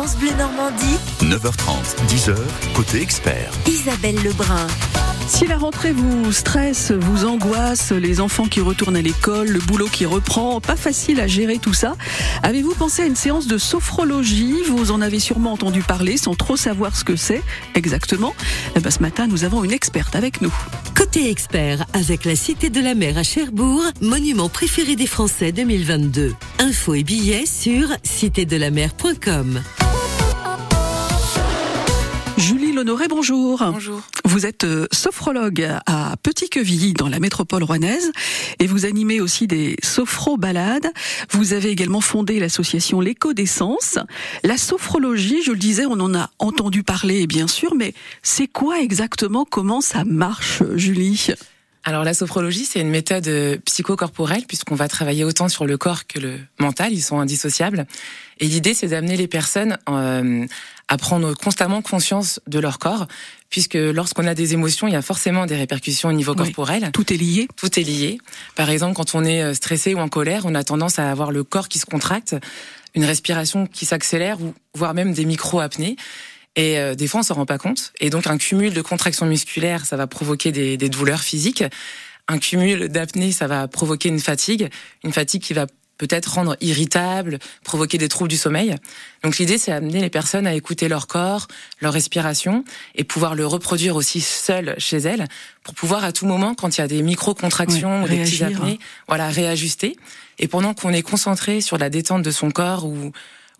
France Bleu Normandie. 9h30, 10h, côté expert. Isabelle Lebrun. Si la rentrée vous stresse, vous angoisse, les enfants qui retournent à l'école, le boulot qui reprend, pas facile à gérer tout ça, avez-vous pensé à une séance de sophrologie? Vous en avez sûrement entendu parler sans trop savoir ce que c'est exactement. Eh ben, ce matin, nous avons une experte avec nous. Côté expert, avec la Cité de la Mer à Cherbourg, monument préféré des Français 2022. Infos et billets sur citédelamer.com. Lonoré, bonjour. Bonjour. Vous êtes euh, sophrologue à Petit-Quevilly dans la métropole rouennaise et vous animez aussi des sophro-balades. Vous avez également fondé l'association L'écho des sens. La sophrologie, je le disais, on en a entendu parler bien sûr, mais c'est quoi exactement? Comment ça marche, Julie? Alors la sophrologie, c'est une méthode euh, psychocorporelle puisqu'on va travailler autant sur le corps que le mental, ils sont indissociables. Et l'idée, c'est d'amener les personnes euh, à prendre constamment conscience de leur corps, puisque lorsqu'on a des émotions, il y a forcément des répercussions au niveau corporel. Tout est lié. Tout est lié. Par exemple, quand on est euh, stressé ou en colère, on a tendance à avoir le corps qui se contracte, une respiration qui s'accélère, ou voire même des micro-apnées. Et euh, des fois, on s'en rend pas compte. Et donc, un cumul de contractions musculaires, ça va provoquer des, des douleurs physiques. Un cumul d'apnée, ça va provoquer une fatigue, une fatigue qui va peut-être rendre irritable, provoquer des troubles du sommeil. Donc l'idée, c'est amener les personnes à écouter leur corps, leur respiration, et pouvoir le reproduire aussi seul chez elles, pour pouvoir à tout moment, quand il y a des micro-contractions ou des petits apnées, voilà, réajuster. Et pendant qu'on est concentré sur la détente de son corps ou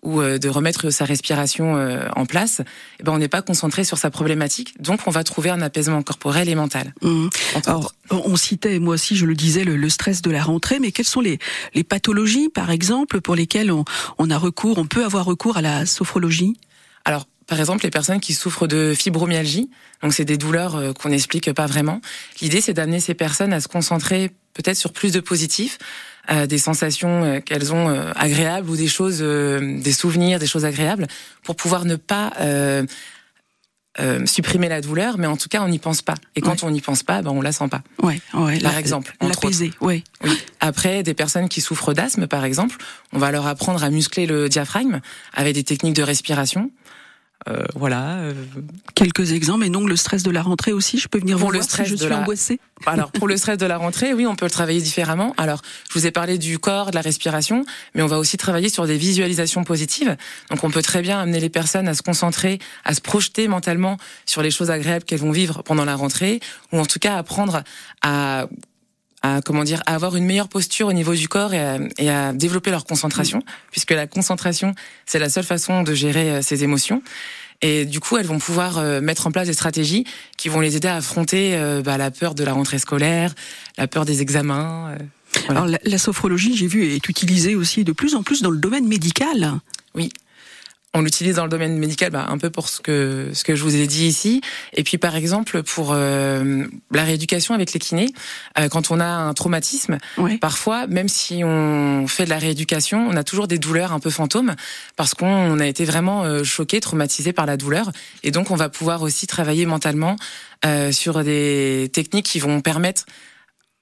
ou euh, de remettre sa respiration euh, en place, eh ben on n'est pas concentré sur sa problématique, donc on va trouver un apaisement corporel et mental. Mmh. Alors, on citait, moi aussi je le disais, le, stress de la rentrée, mais quelles sont les, les pathologies, par exemple, pour lesquelles on, on a recours, on peut avoir recours à la sophrologie? Alors, par exemple, les personnes qui souffrent de fibromyalgie, donc c'est des douleurs euh, qu'on n'explique pas vraiment. L'idée, c'est d'amener ces personnes à se concentrer peut-être sur plus de positifs, euh, des sensations euh, qu'elles ont euh, agréables ou des choses, des souvenirs, des choses agréables, pour pouvoir ne pas supprimer la douleur, mais en tout cas on n'y pense pas. Et quand on n'y pense pas, ben on la sent pas. Ouais, ouais. Par exemple, l'apaiser. Oui. oui. Après, des personnes qui souffrent d'asthme, par exemple, on va leur apprendre à muscler le diaphragme avec des techniques de respiration. Euh, voilà. Euh. Quelques exemples, et non le stress de la rentrée aussi. Je peux venir pour vous le voir stress si je de suis la... angoissée. Alors pour le stress de la rentrée, oui, on peut le travailler différemment. Alors je vous ai parlé du corps, de la respiration, mais on va aussi travailler sur des visualisations positives. Donc on peut très bien amener les personnes à se concentrer, à se projeter mentalement sur les choses agréables qu'elles vont vivre pendant la rentrée, ou en tout cas apprendre à à comment dire à avoir une meilleure posture au niveau du corps et à, et à développer leur concentration mm. puisque la concentration c'est la seule façon de gérer euh, ses émotions et du coup elles vont pouvoir euh, mettre en place des stratégies qui vont les aider à affronter euh, bah, la peur de la rentrée scolaire la peur des examens voilà. Alors la, la sophrologie j'ai vu est utilisée aussi de plus en plus dans le domaine médical oui on l'utilise dans le domaine médical, bah, un peu pour ce que ce que je vous ai dit ici, et puis par exemple pour euh, la rééducation avec les kinés, euh, quand on a un traumatisme, ouais. parfois même si on fait de la rééducation, on a toujours des douleurs un peu fantômes parce qu'on a été vraiment euh, choqué, traumatisé par la douleur, et donc on va pouvoir aussi travailler mentalement euh, sur des techniques qui vont permettre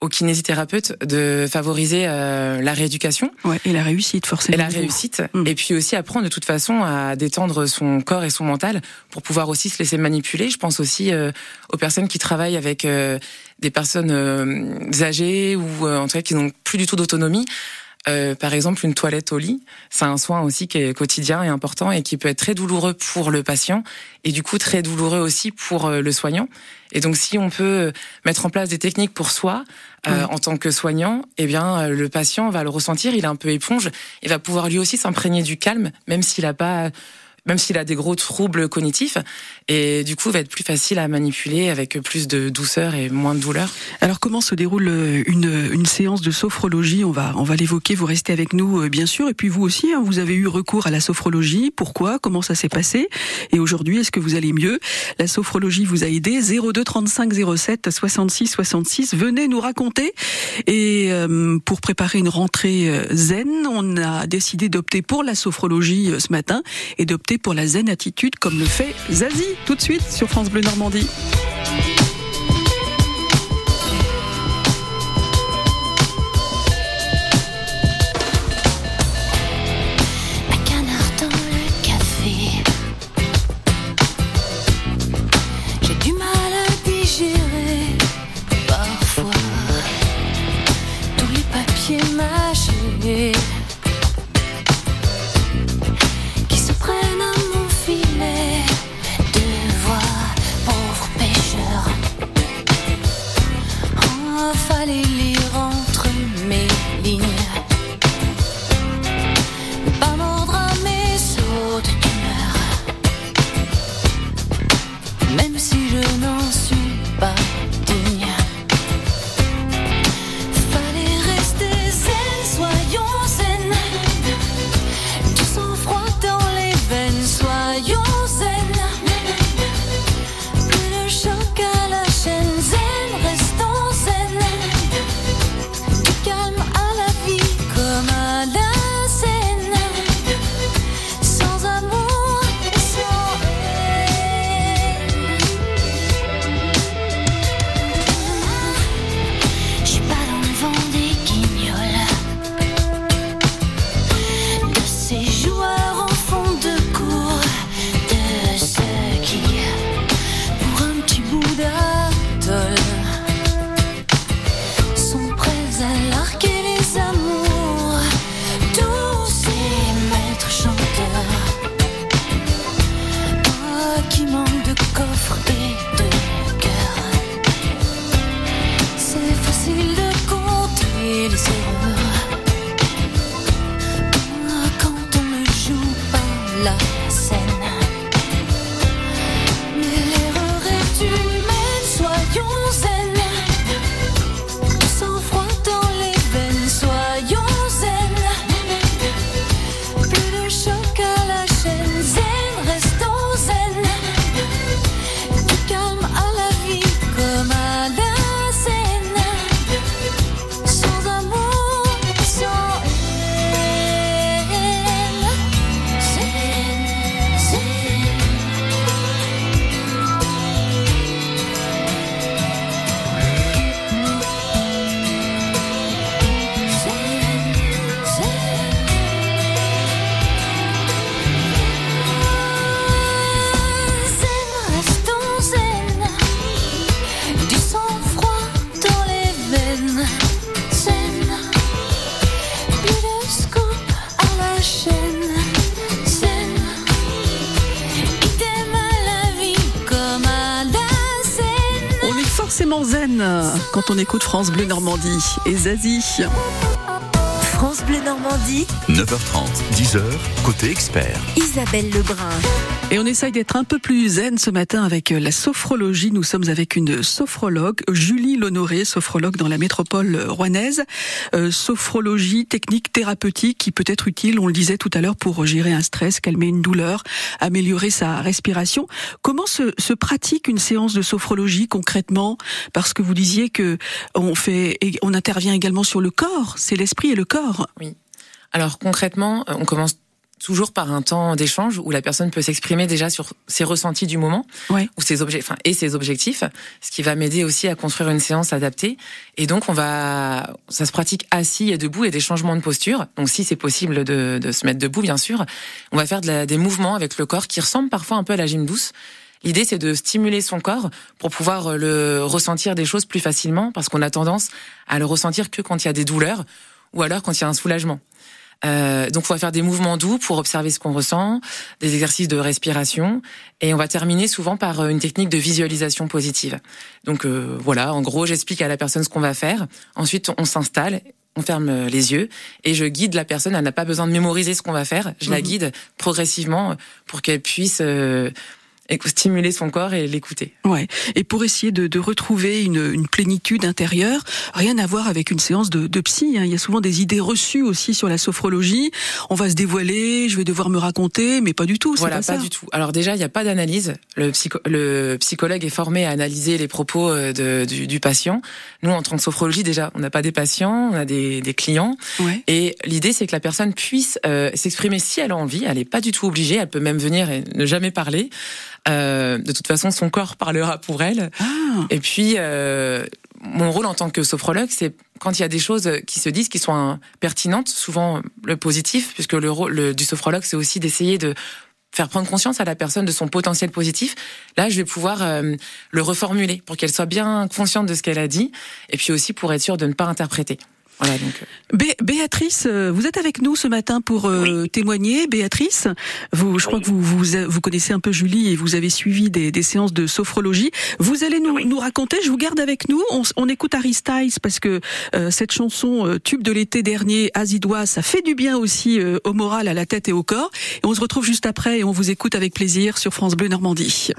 aux kinésithérapeutes de favoriser euh, la rééducation. Ouais, et la réussite, forcément. Et la réussite. Mmh. Et puis aussi apprendre de toute façon à détendre son corps et son mental pour pouvoir aussi se laisser manipuler. Je pense aussi euh, aux personnes qui travaillent avec euh, des personnes euh, âgées ou euh, en tout cas qui n'ont plus du tout d'autonomie. Euh, par exemple, une toilette au lit, c'est un soin aussi qui est quotidien et important et qui peut être très douloureux pour le patient et du coup très douloureux aussi pour euh, le soignant. Et donc, si on peut mettre en place des techniques pour soi euh, en tant que soignant, eh bien, le patient va le ressentir. Il est un peu éponge. Il va pouvoir lui aussi s'imprégner du calme, même s'il n'a pas même s'il a des gros troubles cognitifs. Et du coup, va être plus facile à manipuler avec plus de douceur et moins de douleur. Alors, comment se déroule une, une séance de sophrologie? On va, on va l'évoquer. Vous restez avec nous, bien sûr. Et puis vous aussi, hein, vous avez eu recours à la sophrologie. Pourquoi? Comment ça s'est passé? Et aujourd'hui, est-ce que vous allez mieux? La sophrologie vous a aidé. 02 35 07 66 66. Venez nous raconter. Et euh, pour préparer une rentrée zen, on a décidé d'opter pour la sophrologie ce matin et d'opter pour la zen attitude comme le fait Zazie tout de suite sur France Bleu Normandie. Zen quand on écoute France Bleu Normandie et Zazie. France Bleu Normandie. 9h30, 10h, côté expert. Isabelle Lebrun. Et on essaye d'être un peu plus zen ce matin avec euh, la sophrologie. Nous sommes avec une sophrologue, Julie Lonoré, sophrologue dans la métropole rouennaise. Euh, sophrologie, technique thérapeutique qui peut être utile, on le disait tout à l'heure, pour gérer un stress, calmer une douleur, améliorer sa respiration. Comment se, se pratique une séance de sophrologie concrètement? Parce que vous disiez que on fait, on intervient également sur le corps. C'est l'esprit et le corps. Oui. Alors concrètement, on commence toujours par un temps d'échange où la personne peut s'exprimer déjà sur ses ressentis du moment ou ses objets, enfin, et ses objectifs, ce qui va m'aider aussi à construire une séance adaptée. Et donc on va, ça se pratique assis et debout et des changements de posture. Donc si c'est possible de, de, se mettre debout, bien sûr, on va faire de la, des mouvements avec le corps qui ressemblent parfois un peu à la gym douce. L'idée, c'est de stimuler son corps pour pouvoir le ressentir des choses plus facilement, parce qu'on a tendance à le ressentir que quand il y a des douleurs ou alors quand il y a un soulagement. Euh, donc, on va faire des mouvements doux pour observer ce qu'on ressent, des exercices de respiration, et on va terminer souvent par euh, une technique de visualisation positive. Donc euh, voilà, en gros, j'explique à la personne ce qu'on va faire. Ensuite, on s'installe, on ferme euh, les yeux et je guide la personne. Elle n'a pas besoin de mémoriser ce qu'on va faire. Je la mhm. guide progressivement pour qu'elle puisse et stimuler son corps et l'écouter. Ouais. Et pour essayer de, de retrouver une, une, plénitude intérieure, rien à voir avec une séance de, de psy. Hein. Il y a souvent des idées reçues aussi sur la sophrologie. On va se dévoiler, je vais devoir me raconter, mais pas du tout. Voilà, pas, du tout. Alors déjà, il n'y a pas d'analyse. Le, psycho le psychologue est formé à analyser les propos euh, de, du, du, patient. Nous, en tant que sophrologie, déjà, on n'a pas des patients, on a des, des clients. Ouais. Et l'idée, c'est que la personne puisse euh, s'exprimer si elle a envie. Elle n'est pas du tout obligée. Elle peut même venir et ne jamais parler. Euh, de toute façon, son corps parlera pour elle. Ah. Et puis, euh, mon rôle en tant que sophrologue, c'est quand il y a des choses qui se disent, qui sont pertinentes, souvent le positif, puisque le rôle du sophrologue, c'est aussi d'essayer de faire prendre conscience à la personne de son potentiel positif. Là, je vais pouvoir euh, le reformuler pour qu'elle soit bien consciente de ce qu'elle a dit, et puis aussi pour être sûre de ne pas interpréter. Voilà, donc. Euh. Béatrice, euh, vous êtes avec nous ce matin pour euh, témoigner. Béatrice, vous, je crois que vous, vous, vous connaissez un peu Julie et vous avez suivi des, des séances de sophrologie. Vous allez nous, nous raconter. Je vous garde avec nous. On, on écoute Harry Styles parce que cette chanson tube de l'été dernier, Azidois, ça fait du bien aussi au moral, à la tête et au corps. Et on se retrouve juste après et on vous écoute avec plaisir sur France Bleu Normandie.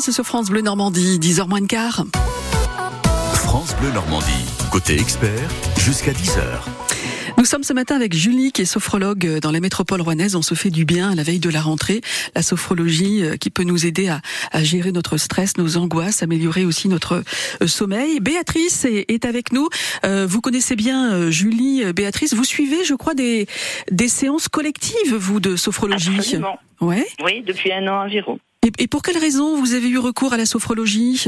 Sur France Bleu Normandie, 10h moins de quart. France Bleu Normandie. Côté expert, jusqu'à 10h. Nous sommes ce matin avec Julie qui est sophrologue dans la métropole rouennaise. On se fait du bien à la veille de la rentrée. La sophrologie euh, qui peut nous aider à, à gérer notre stress, nos angoisses, améliorer aussi notre euh, sommeil. Béatrice est, est avec nous. Euh, vous connaissez bien Julie, Béatrice. Vous suivez, je crois, des, des séances collectives, vous, de sophrologie. Absolument. Ouais. Oui, depuis un an environ. Et, et pour quelle raison vous avez eu recours à la sophrologie?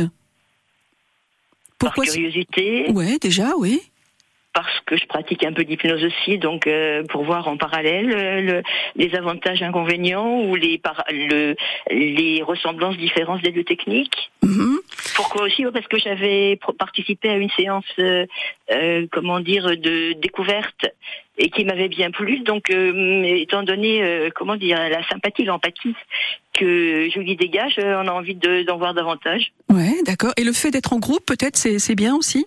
Pourquoi Par curiosité, Ouais, déjà, oui. parce que je pratique un peu d'hypnose aussi, donc euh, pour voir en parallèle euh, le- les avantages, inconvénients ou les, par- le- les ressemblances, différences des deux techniques. Mhm. Pourquoi aussi? Parce que j'avais participé à une séance, euh, euh, comment dire, de découverte et qui m'avait bien plu. Donc, euh, étant donné, euh, comment dire, la sympathie, l'empathie que Julie dégage, euh, on a envie de- d'en voir davantage. Ouais, d'accord. Et le fait d'être en groupe, peut-être, c'est bien aussi?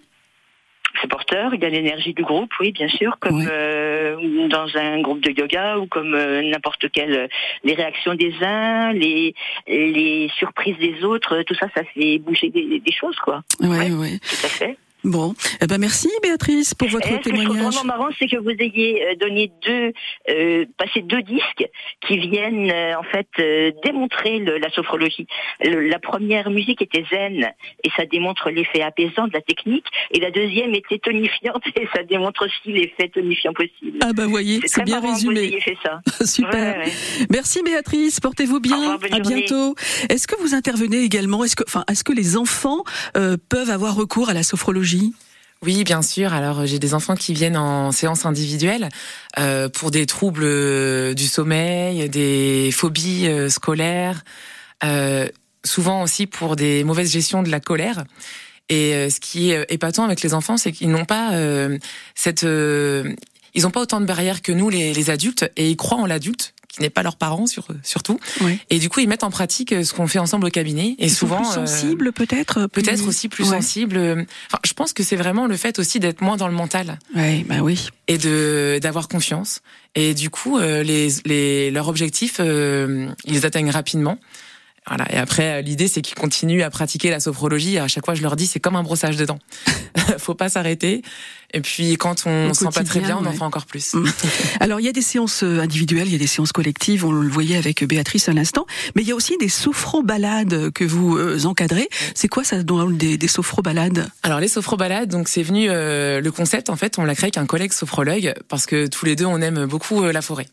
C'est porteur, il y a l'énergie du groupe, oui, bien sûr, comme Ouais. euh, dans un groupe de yoga ou comme euh, n'importe quelle, les réactions des uns, les les surprises des autres, tout ça, ça fait bouger des, des choses, quoi. Ouais, Ouais. ouais. Tout à fait. Bon, eh ben merci Béatrice pour votre Et ce que je témoignage. vraiment marrant, c'est que vous ayez euh, donné deux, euh, passé deux disques qui viennent euh, en fait euh, démontrer le- la sophrologie. Le- la première musique était zen et ça démontre l'effet apaisant de la technique, et la deuxième était tonifiante et ça démontre aussi l'effet tonifiant possible. Ah bah voyez, c'est bien marrant que vous résumé. ayez fait ça. Super. Ouais, ouais. Merci Béatrice, portez-vous bien. revoir, à journée. bientôt. Est-ce que vous intervenez également? Est-ce que, enfin, est-ce que les enfants euh, peuvent avoir recours à la sophrologie? Oui, bien sûr. Alors, euh, j'ai des enfants qui viennent en séance individuelle euh, pour des troubles euh, du sommeil, des phobies scolaires, souvent aussi pour des mauvaises gestions de la colère. Et ce qui est épatant avec les enfants, c'est qu'ils n'ont pas cette, ils n'ont pas autant de barrières que nous, les adultes, et ils croient en l'adulte qui n'est pas leurs parents sur, surtout. Et du coup, ils mettent en pratique euh, ce qu'on fait ensemble au cabinet. Et Ils sont souvent, plus euh, sensibles peut-être plus- peut-être aussi plus Ouais. sensibles. Enfin, je pense que c'est vraiment le fait aussi d'être moins dans le mental Ouais, bah oui. et de d'avoir confiance. Et du coup, euh, les, les leurs objectifs, euh, ils atteignent rapidement. Voilà. Et après, euh, l'idée, c'est qu'ils continuent à pratiquer la sophrologie. À chaque fois, je leur dis, c'est comme un brossage de dents. Faut pas s'arrêter. Et puis, quand on se sent pas très bien, on en fait encore plus. Mm. Alors il y a des séances euh, individuelles, il y a des séances collectives, on le voyait avec Béatrice à l'instant, mais il y a aussi des sophro-balades que vous euh, encadrez. C'est quoi ça des, des sophro-balades? Alors les sophrobalades, donc c'est venu euh, le concept en fait, on l'a créé avec un collègue sophrologue parce que tous les deux on aime beaucoup euh, la forêt.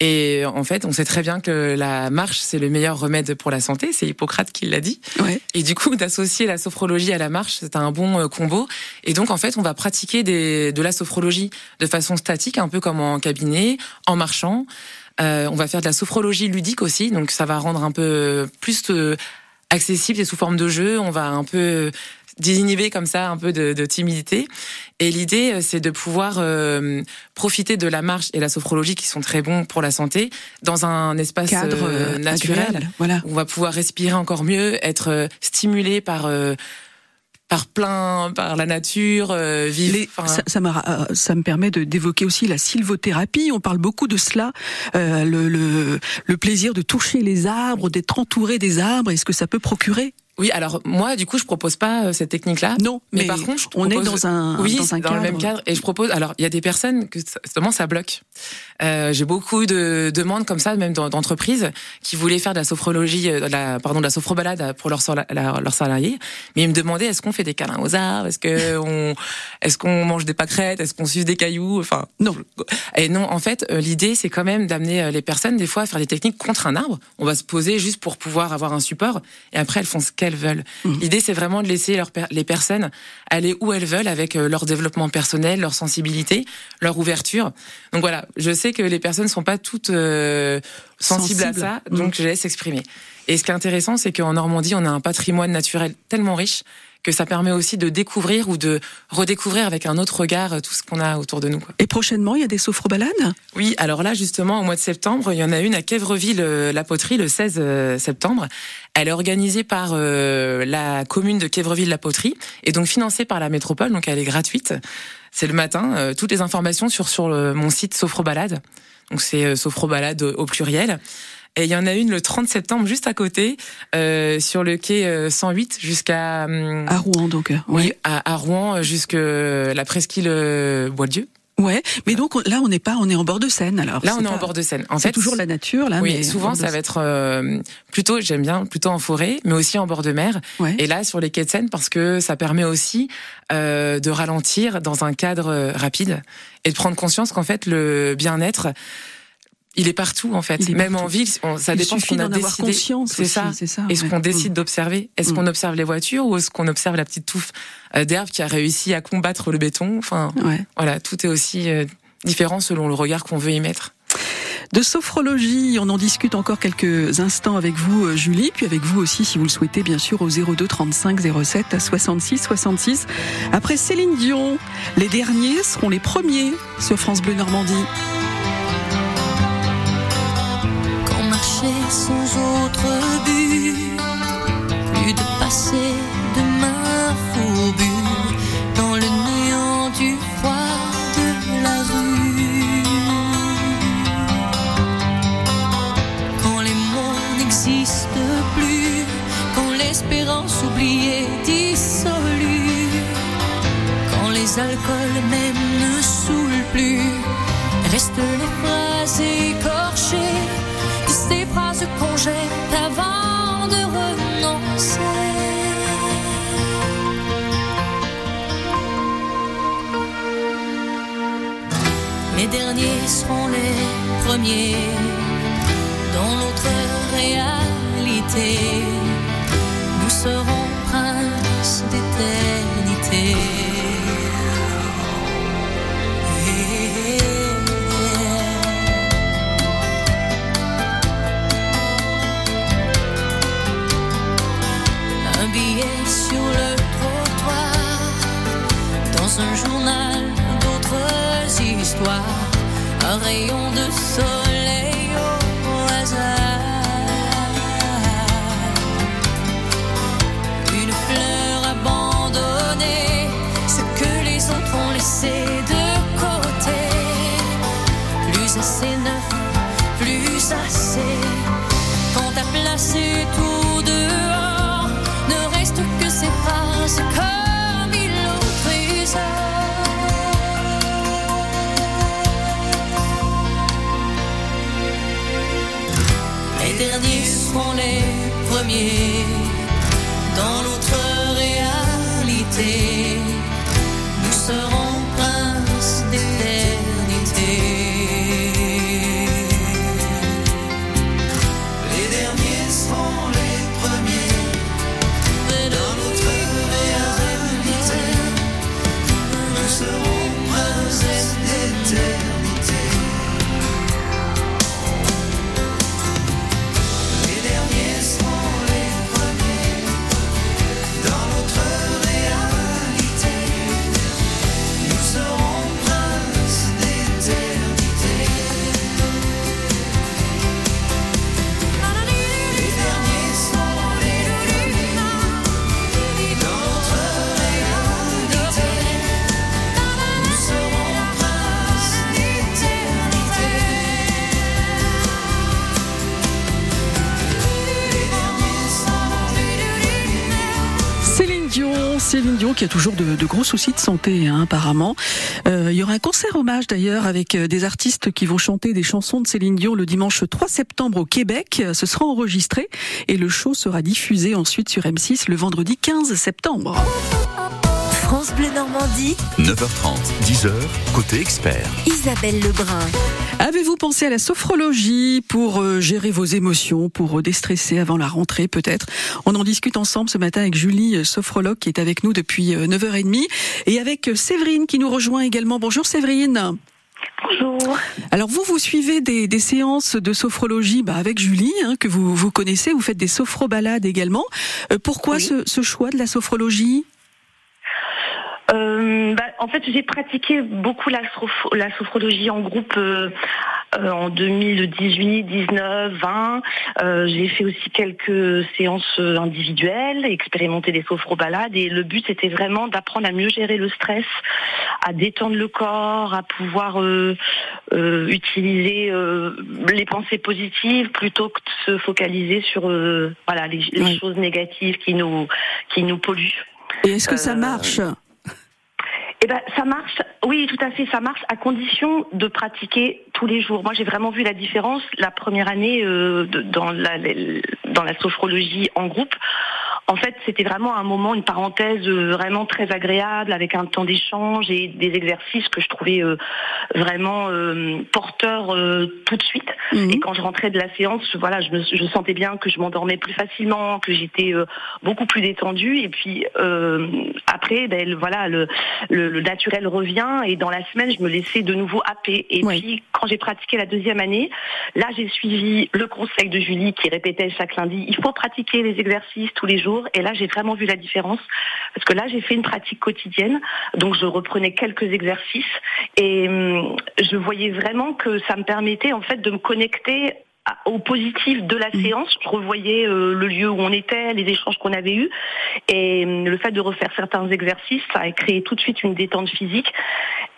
Et en fait, on sait très bien que la marche c'est le meilleur remède pour la santé, c'est Hippocrate qui l'a dit. Ouais. Et du coup, d'associer la sophrologie à la marche, c'est un bon euh, combo. Et donc en fait, on va pratiquer des, de la sophrologie de façon statique, un peu comme en cabinet, en marchant. Euh, on va faire de la sophrologie ludique aussi, donc ça va rendre un peu plus euh, accessible et sous forme de jeu. On va un peu désinhiber comme ça un peu de, de timidité. Et l'idée, euh, c'est de pouvoir euh, profiter de la marche et la sophrologie qui sont très bons pour la santé dans un espace Cadre euh, naturel. agréable, Voilà. où On va pouvoir respirer encore mieux, être stimulé par euh, par plein, par la nature, euh, vivre. Les- ça, euh, ça me permet de d'évoquer aussi la sylvothérapie. On parle beaucoup de cela, euh, le, le, le plaisir de toucher les arbres, d'être entouré des arbres, et ce que ça peut procurer. Oui, alors moi, du coup, je propose pas euh, cette technique-là. Non, Mais, mais, par contre, je on est dans un, oui, dans un dans cadre. le même cadre. Et je propose. Alors, il y a des personnes que justement ça bloque. Euh, J'ai beaucoup de demandes comme ça, même dans- d'entreprises, qui voulaient faire de la sophrologie, euh, de la, pardon, de la sophrobalade pour leurs salariés, mais ils me demandaient est-ce qu'on fait des câlins aux arbres, est-ce que on, est-ce qu'on mange des pâquerettes, est-ce qu'on suce des cailloux, enfin. Non. Et non, en fait, euh, l'idée c'est quand même d'amener les personnes des fois à faire des techniques contre un arbre. On va se poser juste pour pouvoir avoir un support, et après elles font ce qu'elles veulent. Mhm. L'idée c'est vraiment de laisser les personnes aller où elles veulent avec euh, leur développement personnel, leur sensibilité, leur ouverture. Donc voilà, je sais que les personnes sont pas toutes euh, sensibles, à ça, donc je les laisse exprimer. Et ce qui est intéressant, c'est qu'en Normandie, on a un patrimoine naturel tellement riche que ça permet aussi de découvrir ou de redécouvrir avec un autre regard euh, tout ce qu'on a autour de nous. quoi. Et prochainement, il y a des sophrobalades Oui, alors là, justement, au mois de septembre, il y en a une à Quévreville-la Poterie le 16 euh, septembre. Elle est organisée par euh, la commune de Quévreville-la Poterie et donc financée par la métropole, donc elle est gratuite. C'est le matin. euh, toutes les informations sur sur le- mon site Sophrobalade. Donc c'est euh, Sophrobalade au pluriel. Et il y en a une le 30 septembre juste à côté, euh, sur le quai euh, 108 jusqu'à hum, à Rouen, donc. euh, oui à, à Rouen jusque la presqu'île euh, Bois-de-Dieu. Ouais, mais donc on- là, on n'est pas, on est en bord de Seine alors. Là, on est en bord de Seine. En C'est fait, toujours la nature là. oui, mais en souvent ça va être euh, plutôt, j'aime bien, plutôt en forêt, mais aussi en bord de mer. Ouais. Et là, sur les quais de Seine, parce que ça permet aussi euh, de ralentir dans un cadre euh, rapide et de prendre conscience qu'en fait, le bien-être, il est partout en fait. Même partout. en ville, on- ça Il dépend ce qu'on a décidé. conscience. C'est ça. C'est ça. Est-ce ouais. qu'on décide Mm. d'observer? Est-ce Mm. qu'on observe les voitures ou est-ce qu'on observe la petite touffe euh, d'herbe qui a réussi à combattre le béton? Enfin, Ouais. voilà, tout est aussi euh, différent selon le regard qu'on veut y mettre. De sophrologie, on en discute encore quelques instants avec vous, euh, Julie, puis avec vous aussi, si vous le souhaitez, bien sûr, au 02 35 07 66 66. Après Céline Dion, les derniers seront les premiers sur France Bleu Normandie. Sans autre but, plus de passé, de main fourbue, dans le néant du froid de la rue. Quand les mots n'existent plus, quand l'espérance oubliée dissolue, quand les alcools même ne saoulent plus, restent les phrases les premiers dans notre réalité. you qui a toujours de, de gros soucis de santé hein, apparemment. Euh, il y aura un concert hommage d'ailleurs avec euh, des artistes qui vont chanter des chansons de Céline Dion le dimanche 3 septembre au Québec. Ce sera enregistré et le show sera diffusé ensuite sur M6 le vendredi 15 septembre. France Bleu Normandie, 9h30, 10h, côté expert. Isabelle Lebrun. Avez-vous pensé à la sophrologie pour euh, gérer vos émotions, pour euh, déstresser avant la rentrée peut-être? On en discute ensemble ce matin avec Julie, euh, sophrologue, qui est avec nous depuis euh, 9h30, et avec Séverine qui nous rejoint également. Bonjour Séverine. Bonjour. Alors vous, vous suivez des, des séances de sophrologie bah, avec Julie, hein, que vous, vous connaissez, vous faites des sophrobalades également. Euh, pourquoi Oui. ce, ce choix de la sophrologie? Euh, bah, en fait, j'ai pratiqué beaucoup la, soph- la sophrologie en groupe euh, euh, en 2018, 19, 20. Euh, j'ai fait aussi quelques séances individuelles, expérimenter des sophrobalades. Et le but, c'était vraiment d'apprendre à mieux gérer le stress, à détendre le corps, à pouvoir utiliser les pensées positives plutôt que de se focaliser sur voilà les, les Oui. choses négatives qui nous qui nous polluent. Et est-ce que ça marche? Eh ben, ça marche. Oui, tout à fait, ça marche à condition de pratiquer tous les jours. Moi, j'ai vraiment vu la différence la première année euh, dans la sophrologie en groupe. En fait, c'était vraiment un moment, une parenthèse euh, vraiment très agréable avec un temps d'échange et des exercices que je trouvais euh, vraiment euh, porteurs tout de suite. Mhm. Et quand je rentrais de la séance, voilà, je, me, je sentais bien que je m'endormais plus facilement, que j'étais beaucoup plus détendue. Et puis après, ben, le- voilà, le, le, le naturel revient. Et dans la semaine, je me laissais de nouveau happer. Et puis quand j'ai pratiqué la deuxième année, là, j'ai suivi le conseil de Julie qui répétait chaque lundi il faut pratiquer les exercices tous les jours. Et là, j'ai vraiment vu la différence parce que là, j'ai fait une pratique quotidienne. Donc, je reprenais quelques exercices et hum, je voyais vraiment que ça me permettait en fait de me connecter au positif de la séance. Je revoyais euh, le lieu où on était, les échanges qu'on avait eus. Et hum, le fait de refaire certains exercices, ça a créé tout de suite une détente physique.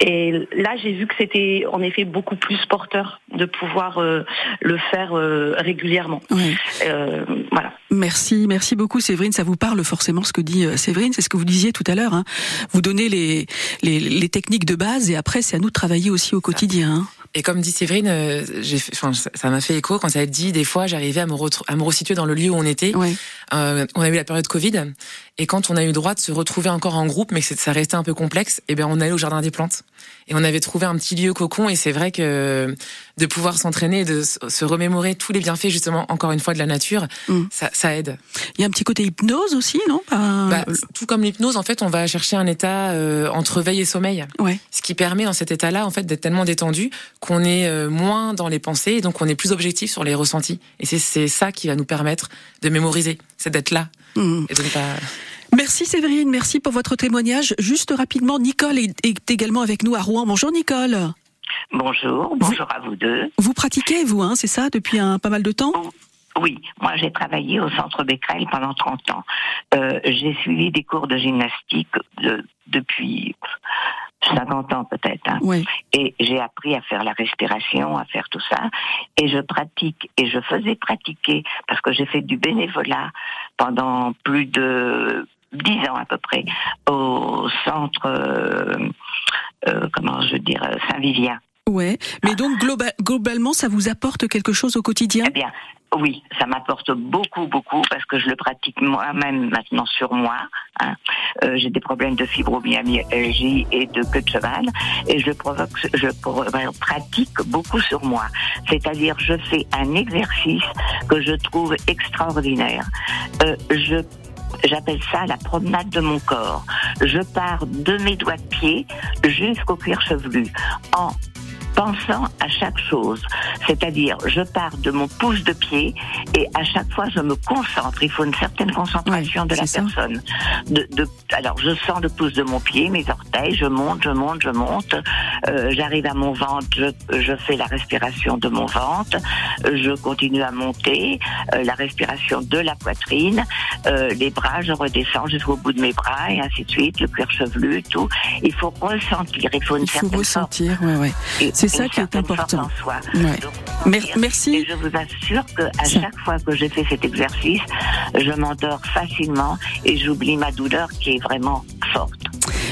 Et là, j'ai vu que c'était en effet beaucoup plus porteur de pouvoir euh, le faire euh, régulièrement. Ouais. Euh, voilà. Merci, merci beaucoup Séverine. Ça vous parle forcément ce que dit euh, Séverine, c'est ce que vous disiez tout à l'heure. Hein. Vous donnez les, les, les techniques de base et après c'est à nous de travailler aussi au quotidien. hein. Et comme dit Séverine, euh, j'ai ça m'a fait écho quand ça a dit des fois j'arrivais à me retr- à me resituer dans le lieu où on était. Euh, on a eu la période Covid et quand on a eu le droit de se retrouver encore en groupe, mais que ça restait un peu complexe, et ben on allait au jardin des plantes et on avait trouvé un petit lieu cocon et c'est vrai que de pouvoir s'entraîner, de se remémorer tous les bienfaits justement encore une fois de la nature, Mm. ça, ça aide. Il y a un petit côté hypnose aussi, non? Bah, tout comme l'hypnose, en fait, on va chercher un état euh, entre veille et sommeil. Ouais. Ce qui permet dans cet état-là, en fait, d'être tellement détendu qu'on est euh, moins dans les pensées et donc on est plus objectif sur les ressentis. Et c'est ça qui va nous permettre de mémoriser, c'est d'être là et de ne pas. Merci Séverine, merci pour votre témoignage. Juste rapidement, Nicole est, est également avec nous à Rouen. Bonjour Nicole. Bonjour, bonjour à vous deux. Vous pratiquez, vous, hein, c'est ça, depuis un pas mal de temps? Oui, moi j'ai travaillé au centre Becquerel pendant 30 ans. Euh, j'ai suivi des cours de gymnastique de- depuis 50 ans peut-être. hein. Ouais. Et j'ai appris à faire la respiration, à faire tout ça. Et je pratique, et je faisais pratiquer, parce que j'ai fait du bénévolat pendant plus de 10 ans à peu près, au centre, euh, euh, comment je veux dire, Saint-Vivien. Ouais. Mais donc globa- globalement, ça vous apporte quelque chose au quotidien? Eh bien, oui, ça m'apporte beaucoup, beaucoup, parce que je le pratique moi-même maintenant sur moi. hein. Euh, J'ai des problèmes de fibromyalgie et de queue de cheval, et je provoque, je euh, pratique beaucoup sur moi. C'est-à-dire, je fais un exercice que je trouve extraordinaire. Euh, je J'appelle ça la promenade de mon corps. Je pars de mes doigts de pied jusqu'au cuir chevelu en pensant à chaque chose. C'est-à-dire, je pars de mon pouce de pied et à chaque fois, je me concentre. Il faut une certaine concentration Ouais, de la ça. personne. De, de- alors, je sens le pouce de mon pied, mes orteils, je monte, je monte, je monte. Euh, J'arrive à mon ventre, je, je fais la respiration de mon ventre. Je continue à monter, euh, la respiration de la poitrine, euh, les bras, je redescends jusqu'au bout de mes bras et ainsi de suite, le cuir chevelu, tout. Il faut ressentir, il faut une Il faut certaine ressentir, ouais, ouais. Et C'est ça qui est important. en soi. Ouais. Donc, Mer- et merci. je vous assure que à Ça. chaque fois que j'ai fait cet exercice, je m'endors facilement et j'oublie ma douleur qui est vraiment forte.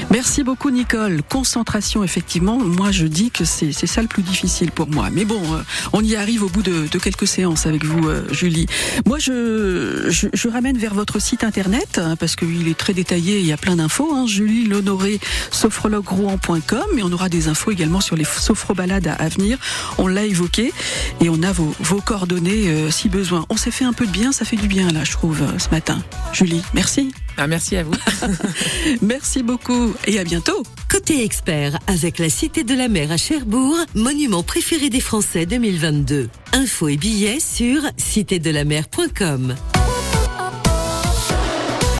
Merci beaucoup Nicole. Concentration, effectivement. Moi, je dis que c'est c'est ça le plus difficile pour moi. Mais bon, euh, on y arrive au bout de, de quelques séances avec vous, euh, Julie. Moi, je, je, je ramène vers votre site internet hein, parce qu'il est très détaillé. Il y a plein d'infos. Hein, Julie Lonoré, sophrologue-rouen.com. Et on aura des infos également sur les sophrobalades à, à venir. On l'a évoqué et on a vos, vos coordonnées euh, si besoin. On s'est fait un peu de bien. Ça fait du bien là, je trouve, euh, ce matin. Julie, merci. Ah, merci à vous. Merci beaucoup et à bientôt. Côté expert, avec la Cité de la Mer à Cherbourg, monument préféré des Français 2022. Infos et billets sur citédelamer.com.